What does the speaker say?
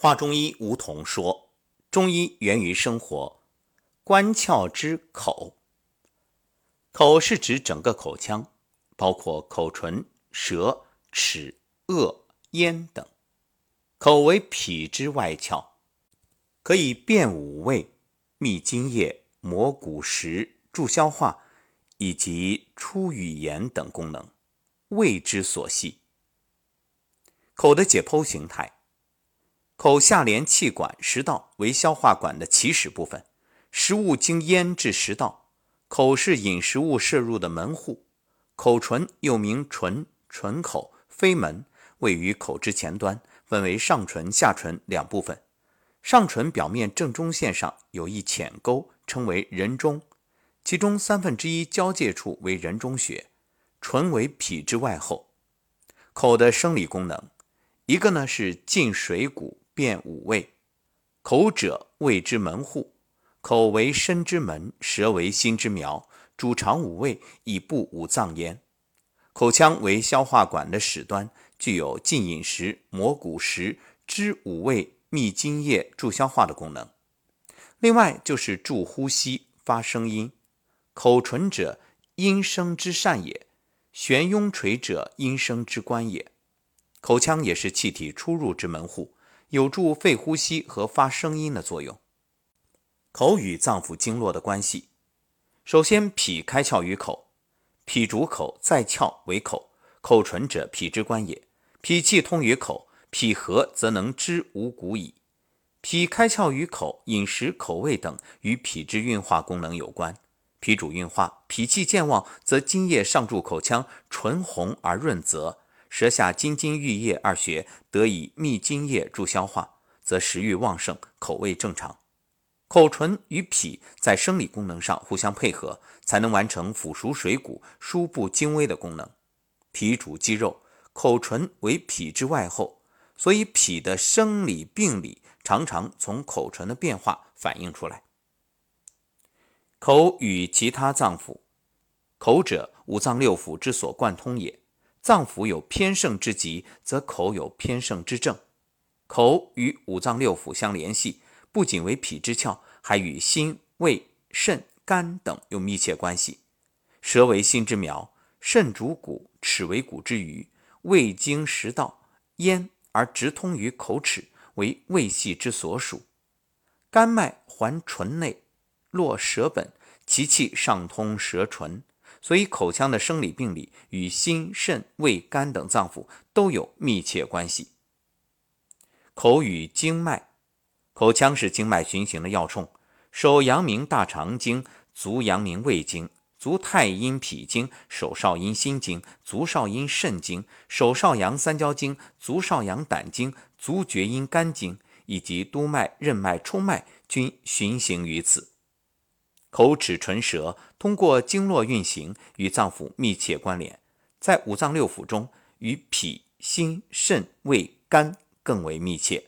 华中医吴桐说：“中医源于生活，关窍之口，口是指整个口腔，包括口唇、舌、齿、腭、咽等。口为脾之外窍，可以辨五味、秘津液、磨骨食、助消化，以及出语言等功能，胃之所系。口的解剖形态。”口下连气管、食道，为消化管的起始部分。食物经咽至食道，口是饮食物摄入的门户。口唇又名唇、唇口、飞门，位于口之前端，分为上唇、下唇两部分。上唇表面正中线上有一浅沟，称为人中，其中三分之一交界处为人中穴。唇为脾之外后。口的生理功能，一个呢是进水谷。辨五味，口者胃之门户，口为身之门，舌为心之苗，主肠五味，以布五脏焉。口腔为消化管的始端，具有进饮食、磨骨食、知五味、秘津液、助消化的功能。另外就是助呼吸、发声音。口唇者，音声之善也；悬雍垂者，音声之官也。口腔也是气体出入之门户。有助肺呼吸和发声音的作用。口与脏腑经络的关系，首先脾开窍于口，脾主口，在窍为口，口唇者脾之官也。脾气通于口，脾和则能知五谷矣。脾开窍于口，饮食、口味等与脾之运化功能有关。脾主运化，脾气健旺，则津液上注口腔，唇红而润泽。舌下津津玉液二穴得以秘津液助消化，则食欲旺盛，口味正常。口唇与脾在生理功能上互相配合，才能完成腐熟水谷、输布精微的功能。脾主肌肉，口唇为脾之外后，所以脾的生理病理常常从口唇的变化反映出来。口与其他脏腑，口者五脏六腑之所贯通也。脏腑有偏盛之疾，则口有偏盛之症。口与五脏六腑相联系，不仅为脾之窍，还与心、胃、肾、肝等有密切关系。舌为心之苗，肾主骨，齿为骨之余，胃经食道、咽而直通于口齿，为胃系之所属。肝脉环唇内，络舌本，其气上通舌唇。所以，口腔的生理病理与心、肾、胃、肝等脏腑都有密切关系。口与经脉，口腔是经脉循行的要冲，手阳明大肠经，足阳明胃经，足太阴脾经，手少阴心经，足少阴肾经，手少阳三焦经，足少阳胆经，足厥阴肝经，以及督脉、任脉、冲脉均循行于此。口齿唇舌通过经络运行，与脏腑密切关联，在五脏六腑中，与脾、心、肾、胃、肝更为密切。